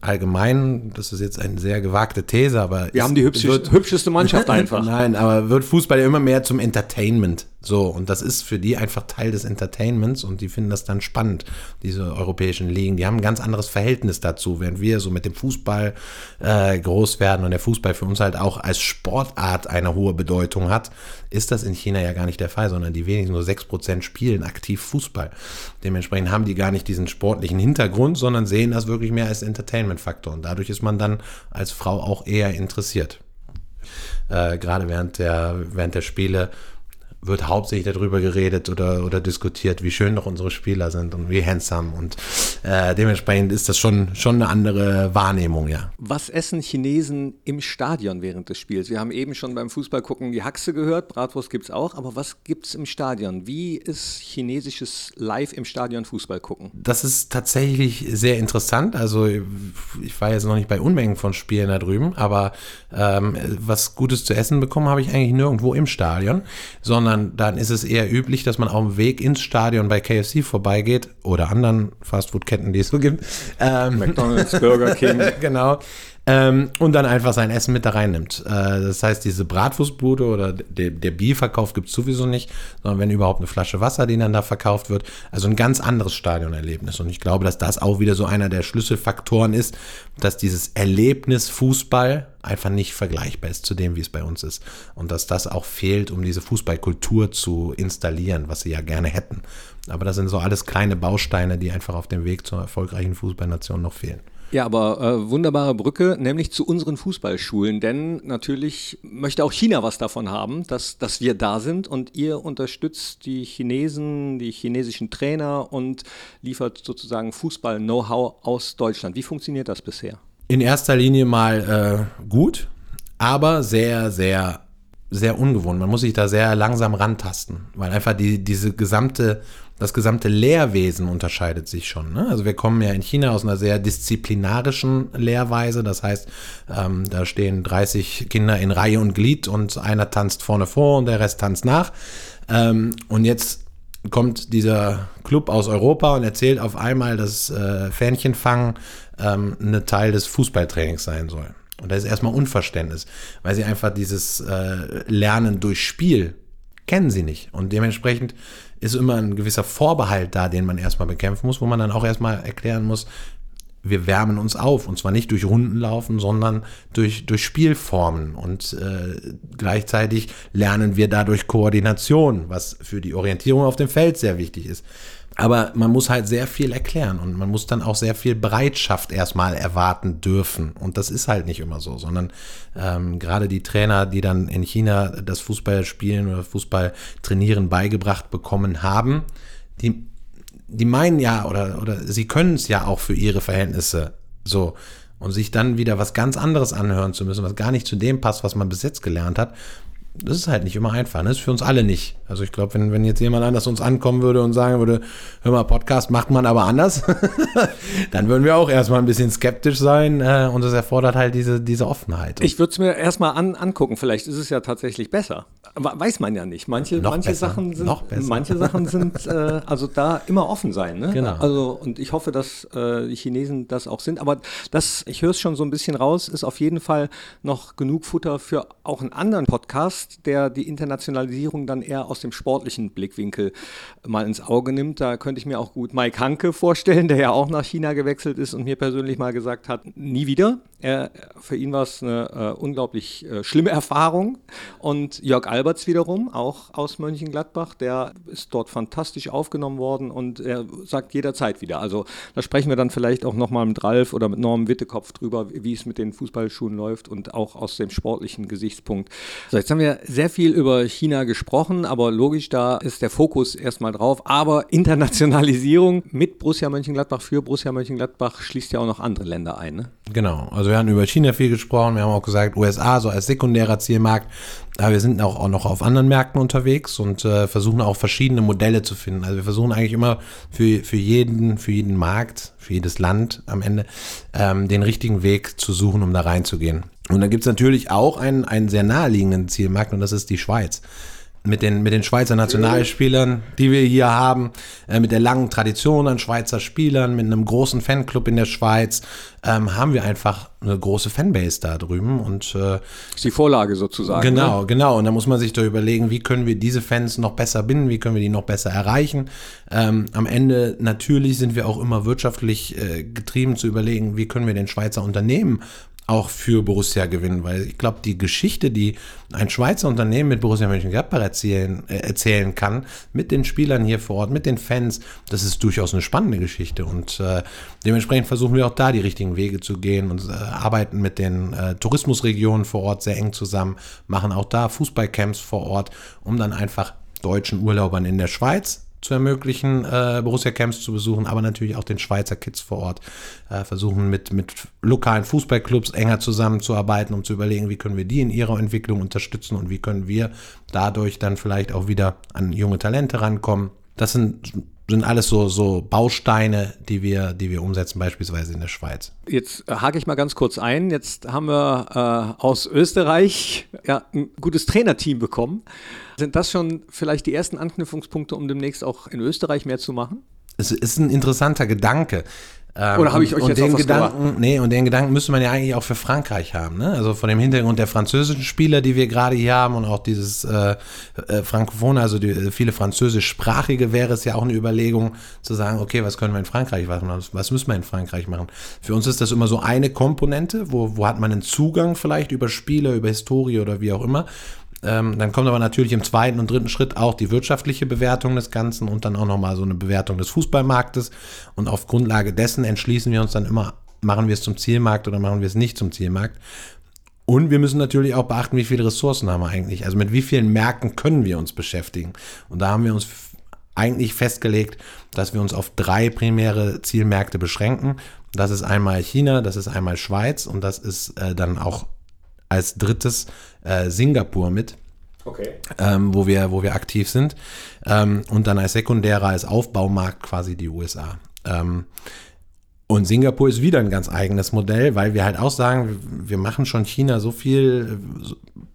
allgemein, das ist jetzt eine sehr gewagte These, aber. Wir haben die hübscheste, wird, hübscheste Mannschaft *laughs* einfach. Nein, aber wird Fußball ja immer mehr zum Entertainment. So, und das ist für die einfach Teil des Entertainments und die finden das dann spannend, diese europäischen Ligen. Die haben ein ganz anderes Verhältnis dazu, während wir so mit dem Fußball äh, groß werden und der Fußball für uns halt auch als Sportart eine hohe Bedeutung hat, ist das in China ja gar nicht der Fall, sondern die wenigsten nur 6% spielen aktiv Fußball. Dementsprechend haben die gar nicht diesen sportlichen Hintergrund, sondern sehen das wirklich mehr als Entertainment-Faktor. Und dadurch ist man dann als Frau auch eher interessiert. äh, gerade während der, während der Spiele wird hauptsächlich darüber geredet oder, oder diskutiert, wie schön doch unsere Spieler sind und wie handsome. Und äh, dementsprechend ist das schon, schon eine andere Wahrnehmung, ja. Was essen Chinesen im Stadion während des Spiels? Wir haben eben schon beim Fußball gucken die Haxe gehört, Bratwurst gibt es auch, aber was gibt es im Stadion? Wie ist chinesisches Live im Stadion Fußball gucken? Das ist tatsächlich sehr interessant. Also ich war jetzt noch nicht bei Unmengen von Spielen da drüben, aber ähm, was Gutes zu essen bekommen habe ich eigentlich nirgendwo im Stadion, sondern sondern dann ist es eher üblich, dass man auf dem Weg ins Stadion bei KFC vorbeigeht oder anderen Fastfood-Ketten, die es so gibt. Ähm, McDonald's, Burger King. *laughs* genau. Ähm, und dann einfach sein Essen mit da reinnimmt. Äh, das heißt, diese Bratwurstbude oder der, der Bierverkauf gibt es sowieso nicht, sondern wenn überhaupt eine Flasche Wasser, die dann da verkauft wird. Also ein ganz anderes Stadionerlebnis. Und ich glaube, dass das auch wieder so einer der Schlüsselfaktoren ist, dass dieses Erlebnis Fußball einfach nicht vergleichbar ist zu dem, wie es bei uns ist. Und dass das auch fehlt, um diese Fußballkultur zu installieren, was sie ja gerne hätten. Aber das sind so alles kleine Bausteine, die einfach auf dem Weg zur erfolgreichen Fußballnation noch fehlen. Ja, aber äh, wunderbare Brücke, nämlich zu unseren Fußballschulen, denn natürlich möchte auch China was davon haben, dass, dass wir da sind und ihr unterstützt die Chinesen, die chinesischen Trainer und liefert sozusagen Fußball-Know-how aus Deutschland. Wie funktioniert das bisher? In erster Linie mal äh, gut, aber sehr, sehr, sehr ungewohnt. Man muss sich da sehr langsam rantasten, weil einfach die, diese gesamte das gesamte Lehrwesen unterscheidet sich schon. Ne? Also wir kommen ja in China aus einer sehr disziplinarischen Lehrweise. Das heißt, ähm, da stehen 30 Kinder in Reihe und Glied und einer tanzt vorne vor und der Rest tanzt nach. Ähm, und jetzt kommt dieser Club aus Europa und erzählt auf einmal, dass äh, Fähnchenfangen ähm, eine Teil des Fußballtrainings sein soll. Und das ist erstmal Unverständnis, weil sie einfach dieses äh, Lernen durch Spiel kennen sie nicht. Und dementsprechend ist immer ein gewisser Vorbehalt da, den man erstmal bekämpfen muss, wo man dann auch erstmal erklären muss, wir wärmen uns auf und zwar nicht durch Rundenlaufen, sondern durch, durch Spielformen und äh, gleichzeitig lernen wir dadurch Koordination, was für die Orientierung auf dem Feld sehr wichtig ist. Aber man muss halt sehr viel erklären und man muss dann auch sehr viel Bereitschaft erstmal erwarten dürfen. Und das ist halt nicht immer so, sondern ähm, gerade die Trainer, die dann in China das Fußballspielen oder Fußball trainieren beigebracht bekommen haben, die, die meinen ja oder, oder sie können es ja auch für ihre Verhältnisse so. Und sich dann wieder was ganz anderes anhören zu müssen, was gar nicht zu dem passt, was man bis jetzt gelernt hat, das ist halt nicht immer einfach. Das ist für uns alle nicht. Also ich glaube, wenn, wenn jetzt jemand anders uns ankommen würde und sagen würde, hör mal, Podcast macht man aber anders, *laughs* dann würden wir auch erstmal ein bisschen skeptisch sein äh, und das erfordert halt diese, diese Offenheit. Ich würde es mir erstmal an, angucken. Vielleicht ist es ja tatsächlich besser. Weiß man ja nicht. Manche, noch manche besser. Sachen sind, noch besser. manche Sachen sind äh, also da immer offen sein. Ne? Genau. Also und ich hoffe, dass äh, die Chinesen das auch sind. Aber das, ich höre es schon so ein bisschen raus, ist auf jeden Fall noch genug Futter für auch einen anderen Podcast, der die Internationalisierung dann eher aus dem sportlichen Blickwinkel mal ins Auge nimmt. Da könnte ich mir auch gut Mike Hanke vorstellen, der ja auch nach China gewechselt ist und mir persönlich mal gesagt hat, nie wieder. Er, für ihn war es eine äh, unglaublich äh, schlimme Erfahrung. Und Jörg Alberts wiederum, auch aus Mönchengladbach, der ist dort fantastisch aufgenommen worden und er sagt jederzeit wieder. Also da sprechen wir dann vielleicht auch nochmal mit Ralf oder mit Norm Wittekopf drüber, wie es mit den Fußballschuhen läuft und auch aus dem sportlichen Gesichtspunkt. So, jetzt haben wir sehr viel über China gesprochen, aber logisch, da ist der Fokus erstmal drauf. Aber Internationalisierung mit Borussia Mönchengladbach für Borussia Mönchengladbach schließt ja auch noch andere Länder ein. Ne? Genau, also wir haben über China viel gesprochen, wir haben auch gesagt, USA so als sekundärer Zielmarkt, aber wir sind auch, auch noch auf anderen Märkten unterwegs und äh, versuchen auch verschiedene Modelle zu finden. Also wir versuchen eigentlich immer für, für jeden, für jeden Markt, für jedes Land am Ende ähm, den richtigen Weg zu suchen, um da reinzugehen. Und dann gibt es natürlich auch einen, einen sehr naheliegenden Zielmarkt und das ist die Schweiz mit den, mit den Schweizer Nationalspielern, die wir hier haben, äh, mit der langen Tradition an Schweizer Spielern, mit einem großen Fanclub in der Schweiz, ähm, haben wir einfach eine große Fanbase da drüben und äh, ist die Vorlage sozusagen. Genau, ne? genau. Und da muss man sich doch überlegen, wie können wir diese Fans noch besser binden, wie können wir die noch besser erreichen. Ähm, am Ende natürlich sind wir auch immer wirtschaftlich äh, getrieben zu überlegen, wie können wir den Schweizer Unternehmen auch für Borussia gewinnen, weil ich glaube, die Geschichte, die ein Schweizer Unternehmen mit Borussia Mönchengladbach erzählen, äh, erzählen kann, mit den Spielern hier vor Ort, mit den Fans, das ist durchaus eine spannende Geschichte. Und äh, dementsprechend versuchen wir auch da die richtigen Wege zu gehen und äh, arbeiten mit den äh, Tourismusregionen vor Ort sehr eng zusammen, machen auch da Fußballcamps vor Ort, um dann einfach deutschen Urlaubern in der Schweiz zu ermöglichen, äh, Borussia-Camps zu besuchen, aber natürlich auch den Schweizer Kids vor Ort äh, versuchen, mit, mit lokalen Fußballclubs enger zusammenzuarbeiten, um zu überlegen, wie können wir die in ihrer Entwicklung unterstützen und wie können wir dadurch dann vielleicht auch wieder an junge Talente rankommen. Das sind sind alles so, so Bausteine, die wir, die wir umsetzen, beispielsweise in der Schweiz. Jetzt äh, hake ich mal ganz kurz ein. Jetzt haben wir äh, aus Österreich ja, ein gutes Trainerteam bekommen. Sind das schon vielleicht die ersten Anknüpfungspunkte, um demnächst auch in Österreich mehr zu machen? Es ist ein interessanter Gedanke. Ähm, Oder habe ich euch und jetzt den was Gedanken, Nee, und den Gedanken müsste man ja eigentlich auch für Frankreich haben. Ne? Also von dem Hintergrund der französischen Spieler, die wir gerade hier haben und auch dieses äh, äh, Frankophone, also die, äh, viele französischsprachige, wäre es ja auch eine Überlegung zu sagen, okay, was können wir in Frankreich machen? Was müssen wir in Frankreich machen? Für uns ist das immer so eine Komponente, wo, wo hat man einen Zugang vielleicht über Spiele, über Historie oder wie auch immer. Ähm, dann kommt aber natürlich im zweiten und dritten Schritt auch die wirtschaftliche Bewertung des Ganzen und dann auch nochmal so eine Bewertung des Fußballmarktes. Und auf Grundlage dessen entschließen wir uns dann immer, machen wir es zum Zielmarkt oder machen wir es nicht zum Zielmarkt. Und wir müssen natürlich auch beachten, wie viele Ressourcen haben wir eigentlich. Also mit wie vielen Märkten können wir uns beschäftigen. Und da haben wir uns eigentlich festgelegt, dass wir uns auf drei primäre Zielmärkte beschränken. Das ist einmal China, das ist einmal Schweiz und das ist äh, dann auch als drittes äh, Singapur mit. Okay. Ähm, wo, wir, wo wir aktiv sind. Ähm, und dann als sekundärer, als Aufbaumarkt quasi die USA. Ähm, und Singapur ist wieder ein ganz eigenes Modell, weil wir halt auch sagen, wir machen schon China so viel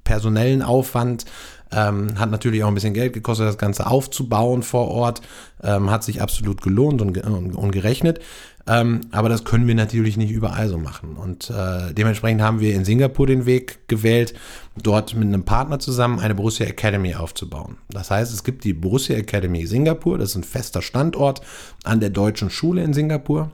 personellen Aufwand, ähm, hat natürlich auch ein bisschen Geld gekostet, das Ganze aufzubauen vor Ort, ähm, hat sich absolut gelohnt und, und, und gerechnet. Ähm, aber das können wir natürlich nicht überall so machen. Und äh, dementsprechend haben wir in Singapur den Weg gewählt, dort mit einem Partner zusammen eine Borussia Academy aufzubauen. Das heißt, es gibt die Borussia Academy Singapur, das ist ein fester Standort an der deutschen Schule in Singapur.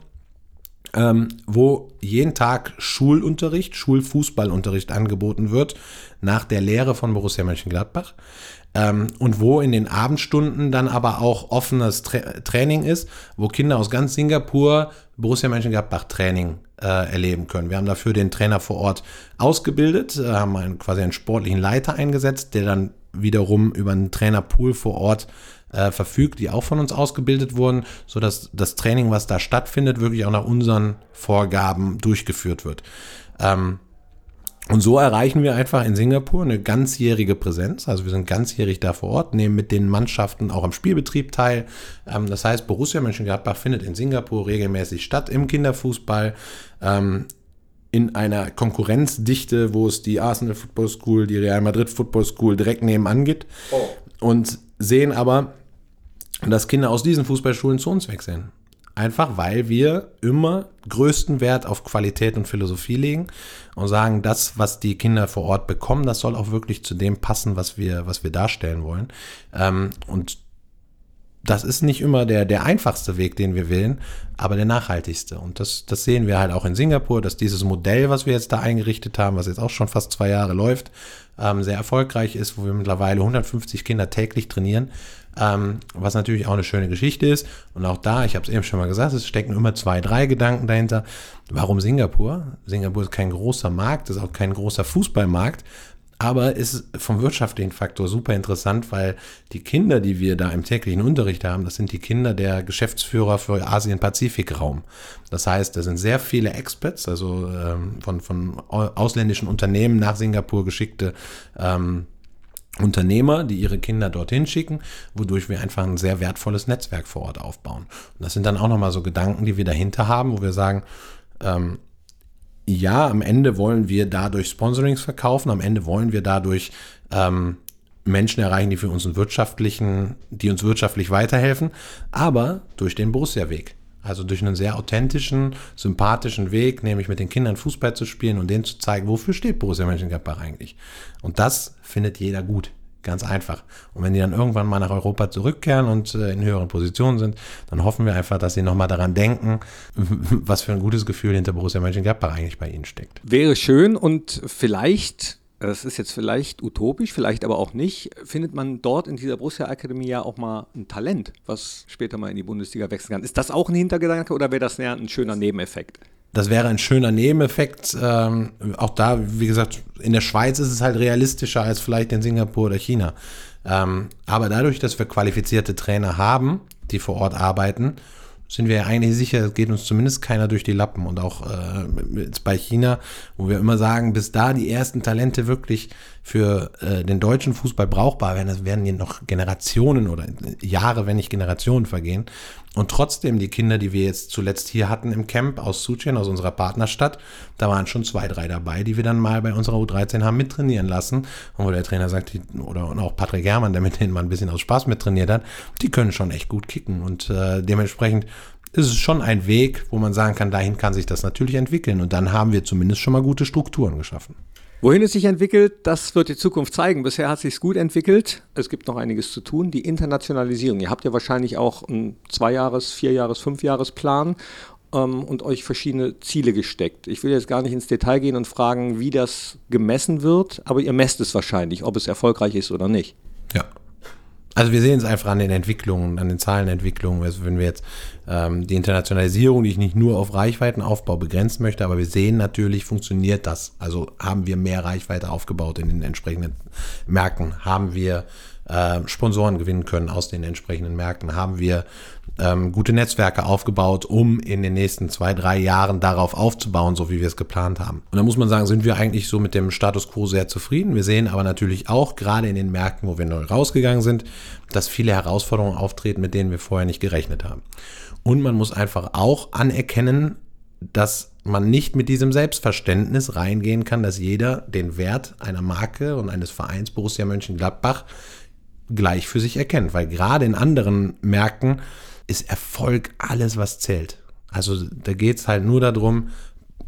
Ähm, wo jeden Tag Schulunterricht, Schulfußballunterricht angeboten wird, nach der Lehre von Borussia Mönchengladbach. Ähm, und wo in den Abendstunden dann aber auch offenes Tra Training ist, wo Kinder aus ganz Singapur Borussia Mönchengladbach Training äh, erleben können. Wir haben dafür den Trainer vor Ort ausgebildet, äh, haben einen, quasi einen sportlichen Leiter eingesetzt, der dann wiederum über einen Trainerpool vor Ort äh, verfügt, die auch von uns ausgebildet wurden, sodass das Training, was da stattfindet, wirklich auch nach unseren Vorgaben durchgeführt wird. Ähm, und so erreichen wir einfach in Singapur eine ganzjährige Präsenz. Also wir sind ganzjährig da vor Ort, nehmen mit den Mannschaften auch am Spielbetrieb teil. Ähm, das heißt, Borussia Mönchengladbach findet in Singapur regelmäßig statt im Kinderfußball. Ähm, in einer Konkurrenzdichte, wo es die Arsenal Football School, die Real Madrid Football School direkt nebenan gibt. Oh. Und sehen aber, dass Kinder aus diesen Fußballschulen zu uns wechseln. Einfach weil wir immer größten Wert auf Qualität und Philosophie legen und sagen, das, was die Kinder vor Ort bekommen, das soll auch wirklich zu dem passen, was wir, was wir darstellen wollen. Ähm, und das ist nicht immer der, der einfachste Weg, den wir wählen, aber der nachhaltigste. Und das, das sehen wir halt auch in Singapur, dass dieses Modell, was wir jetzt da eingerichtet haben, was jetzt auch schon fast zwei Jahre läuft, ähm, sehr erfolgreich ist, wo wir mittlerweile 150 Kinder täglich trainieren ähm, was natürlich auch eine schöne Geschichte ist. Und auch da, ich habe es eben schon mal gesagt, es stecken immer zwei, drei Gedanken dahinter. Warum Singapur? Singapur ist kein großer Markt, ist auch kein großer Fußballmarkt, aber ist vom wirtschaftlichen Faktor super interessant, weil die Kinder, die wir da im täglichen Unterricht haben, das sind die Kinder der Geschäftsführer für Asien-Pazifik-Raum. Das heißt, da sind sehr viele Expats, also ähm, von, von ausländischen Unternehmen nach Singapur geschickte ähm, Unternehmer, die ihre Kinder dorthin schicken, wodurch wir einfach ein sehr wertvolles Netzwerk vor Ort aufbauen. Und das sind dann auch nochmal so Gedanken, die wir dahinter haben, wo wir sagen, ähm, ja, am Ende wollen wir dadurch Sponsorings verkaufen, am Ende wollen wir dadurch ähm, Menschen erreichen, die für uns wirtschaftlichen, die uns wirtschaftlich weiterhelfen, aber durch den Borussia-Weg. Also durch einen sehr authentischen, sympathischen Weg, nämlich mit den Kindern Fußball zu spielen und denen zu zeigen, wofür steht Borussia Mönchengladbach eigentlich. Und das findet jeder gut. Ganz einfach. Und wenn die dann irgendwann mal nach Europa zurückkehren und äh, in höheren Positionen sind, dann hoffen wir einfach, dass sie nochmal daran denken, *laughs* was für ein gutes Gefühl hinter Borussia Mönchengladbach eigentlich bei ihnen steckt. Wäre schön und vielleicht das ist jetzt vielleicht utopisch, vielleicht aber auch nicht, findet man dort in dieser Borussia Akademie ja auch mal ein Talent, was später mal in die Bundesliga wechseln kann. Ist das auch ein Hintergedanke oder wäre das eher ein schöner Nebeneffekt? Das wäre ein schöner Nebeneffekt. Ähm, auch da, wie gesagt, in der Schweiz ist es halt realistischer als vielleicht in Singapur oder China. Ähm, aber dadurch, dass wir qualifizierte Trainer haben, die vor Ort arbeiten, sind wir ja eigentlich sicher, es geht uns zumindest keiner durch die Lappen. Und auch äh, jetzt bei China, wo wir immer sagen, bis da die ersten Talente wirklich für äh, den deutschen Fußball brauchbar werden, das werden hier noch Generationen oder Jahre, wenn nicht Generationen vergehen. Und trotzdem, die Kinder, die wir jetzt zuletzt hier hatten im Camp aus Suchen, aus unserer Partnerstadt, da waren schon zwei, drei dabei, die wir dann mal bei unserer U13 haben mittrainieren lassen. Und wo der Trainer sagt, oder und auch Patrick Herrmann, der mit denen mal ein bisschen aus Spaß mittrainiert hat, die können schon echt gut kicken. Und äh, dementsprechend ist es schon ein Weg, wo man sagen kann, dahin kann sich das natürlich entwickeln. Und dann haben wir zumindest schon mal gute Strukturen geschaffen. Wohin es sich entwickelt, das wird die Zukunft zeigen. Bisher hat es sich gut entwickelt. Es gibt noch einiges zu tun. Die Internationalisierung. Ihr habt ja wahrscheinlich auch einen Zweijahres-, Vierjahres-, Fünfjahres-Plan ähm, und euch verschiedene Ziele gesteckt. Ich will jetzt gar nicht ins Detail gehen und fragen, wie das gemessen wird, aber ihr messt es wahrscheinlich, ob es erfolgreich ist oder nicht. Ja, also wir sehen es einfach an den Entwicklungen, an den Zahlenentwicklungen. Also wenn wir jetzt ähm, die Internationalisierung, die ich nicht nur auf Reichweitenaufbau begrenzen möchte, aber wir sehen natürlich, funktioniert das. Also haben wir mehr Reichweite aufgebaut in den entsprechenden Märkten, haben wir äh, Sponsoren gewinnen können aus den entsprechenden Märkten, haben wir ähm, gute Netzwerke aufgebaut, um in den nächsten zwei, drei Jahren darauf aufzubauen, so wie wir es geplant haben. Und da muss man sagen, sind wir eigentlich so mit dem Status quo sehr zufrieden. Wir sehen aber natürlich auch gerade in den Märkten, wo wir neu rausgegangen sind, dass viele Herausforderungen auftreten, mit denen wir vorher nicht gerechnet haben. Und man muss einfach auch anerkennen, dass man nicht mit diesem Selbstverständnis reingehen kann, dass jeder den Wert einer Marke und eines Vereins Borussia Mönchengladbach gleich für sich erkennt. Weil gerade in anderen Märkten ist Erfolg alles, was zählt. Also da geht es halt nur darum,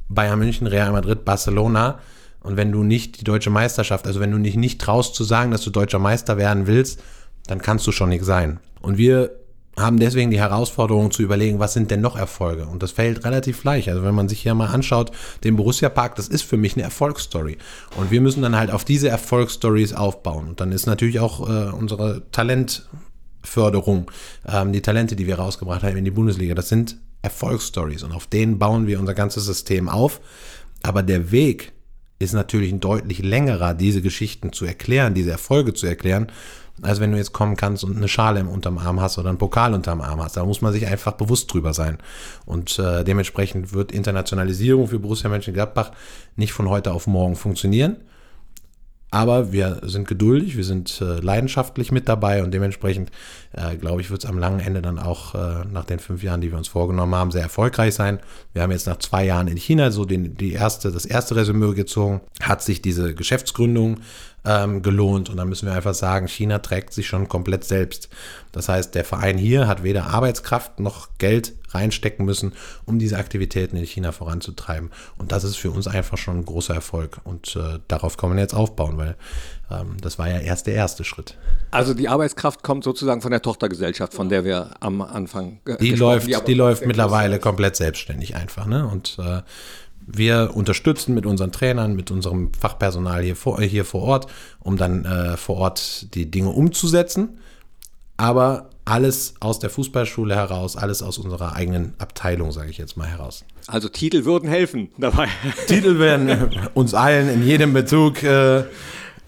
Bayern München, Real Madrid, Barcelona. Und wenn du nicht die deutsche Meisterschaft, also wenn du dich nicht traust zu sagen, dass du deutscher Meister werden willst, dann kannst du schon nicht sein. Und wir haben deswegen die Herausforderung zu überlegen, was sind denn noch Erfolge? Und das fällt relativ leicht. Also wenn man sich hier mal anschaut, den Borussia Park, das ist für mich eine Erfolgsstory. Und wir müssen dann halt auf diese Erfolgsstories aufbauen. Und dann ist natürlich auch äh, unsere Talentförderung, ähm, die Talente, die wir rausgebracht haben in die Bundesliga, das sind Erfolgsstories. Und auf denen bauen wir unser ganzes System auf. Aber der Weg ist natürlich ein deutlich längerer, diese Geschichten zu erklären, diese Erfolge zu erklären, als wenn du jetzt kommen kannst und eine Schale unterm Arm hast oder einen Pokal unterm Arm hast. Da muss man sich einfach bewusst drüber sein. Und äh, dementsprechend wird Internationalisierung für Borussia Mönchengladbach nicht von heute auf morgen funktionieren. Aber wir sind geduldig, wir sind äh, leidenschaftlich mit dabei und dementsprechend, äh, glaube ich, wird es am langen Ende dann auch äh, nach den fünf Jahren, die wir uns vorgenommen haben, sehr erfolgreich sein. Wir haben jetzt nach zwei Jahren in China so den, die erste, das erste Resümee gezogen, hat sich diese Geschäftsgründung ähm, gelohnt. Und da müssen wir einfach sagen, China trägt sich schon komplett selbst. Das heißt, der Verein hier hat weder Arbeitskraft noch Geld reinstecken müssen, um diese Aktivitäten in China voranzutreiben. Und das ist für uns einfach schon ein großer Erfolg. Und äh, darauf kann man jetzt aufbauen, weil ähm, das war ja erst der erste Schritt. Also die Arbeitskraft kommt sozusagen von der Tochtergesellschaft, von der wir am Anfang die läuft, die, die läuft mittlerweile komplett selbstständig einfach. Ne? Und äh, wir unterstützen mit unseren Trainern, mit unserem Fachpersonal hier vor, hier vor Ort, um dann äh, vor Ort die Dinge umzusetzen. Aber alles aus der Fußballschule heraus, alles aus unserer eigenen Abteilung, sage ich jetzt mal heraus. Also Titel würden helfen dabei. *laughs* Titel werden uns allen in jedem Bezug, äh,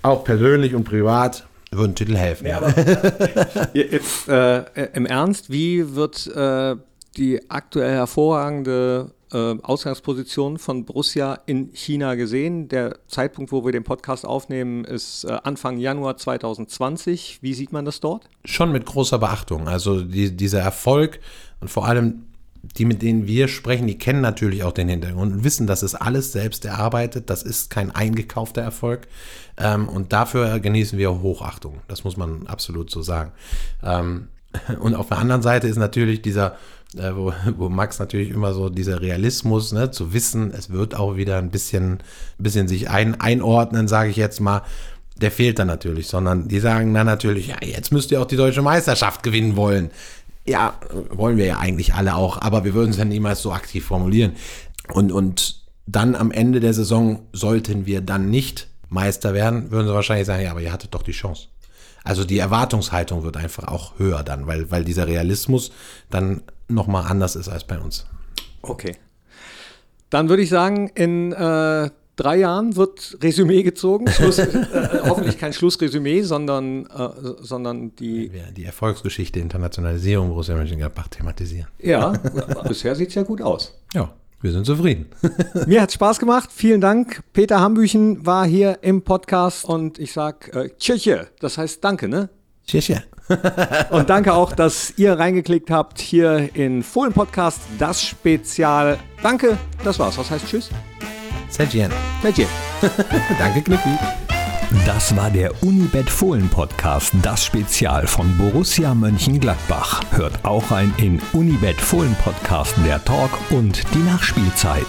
auch persönlich und privat, würden Titel helfen. Ja, *laughs* jetzt äh, im Ernst, wie wird äh, die aktuell hervorragende äh, Ausgangsposition von Borussia in China gesehen. Der Zeitpunkt, wo wir den Podcast aufnehmen, ist äh, Anfang Januar 2020. Wie sieht man das dort? Schon mit großer Beachtung. Also die, dieser Erfolg und vor allem die, mit denen wir sprechen, die kennen natürlich auch den Hintergrund und wissen, dass es alles selbst erarbeitet. Das ist kein eingekaufter Erfolg. Ähm, und dafür genießen wir Hochachtung. Das muss man absolut so sagen. Ähm, *laughs* und auf der anderen Seite ist natürlich dieser äh, wo, wo Max natürlich immer so dieser Realismus, ne, zu wissen, es wird auch wieder ein bisschen, bisschen sich ein, einordnen, sage ich jetzt mal. der fehlt dann natürlich, sondern die sagen dann natürlich, ja, jetzt müsst ihr auch die deutsche Meisterschaft gewinnen wollen. Ja, wollen wir ja eigentlich alle auch, aber wir würden es ja niemals so aktiv formulieren. Und, und dann am Ende der Saison sollten wir dann nicht Meister werden, würden sie wahrscheinlich sagen, ja, aber ihr hattet doch die Chance. Also die Erwartungshaltung wird einfach auch höher dann, weil, weil dieser Realismus dann nochmal anders ist als bei uns. Okay. Dann würde ich sagen, in äh, drei Jahren wird Resümee gezogen. Schluss, *laughs* äh, hoffentlich kein Schlussresümee, sondern, äh, sondern die. Die Erfolgsgeschichte Internationalisierung Borussia Mönchengladbach thematisieren. Ja, *laughs* bisher sieht es ja gut aus. Ja, wir sind zufrieden. *laughs* Mir hat Spaß gemacht. Vielen Dank. Peter Hambüchen war hier im Podcast und ich sag äh, Tschüche. Das heißt Danke, ne? Tschüss. Und danke auch, dass ihr reingeklickt habt hier in Fohlen Podcast, das Spezial. Danke, das war's. Was heißt Tschüss? Sergien. Sergien. *laughs* Danke, Knippi. Das war der Unibet Fohlen Podcast, das Spezial von Borussia Mönchengladbach. Hört auch ein in Unibet Fohlen Podcast der Talk und die Nachspielzeit.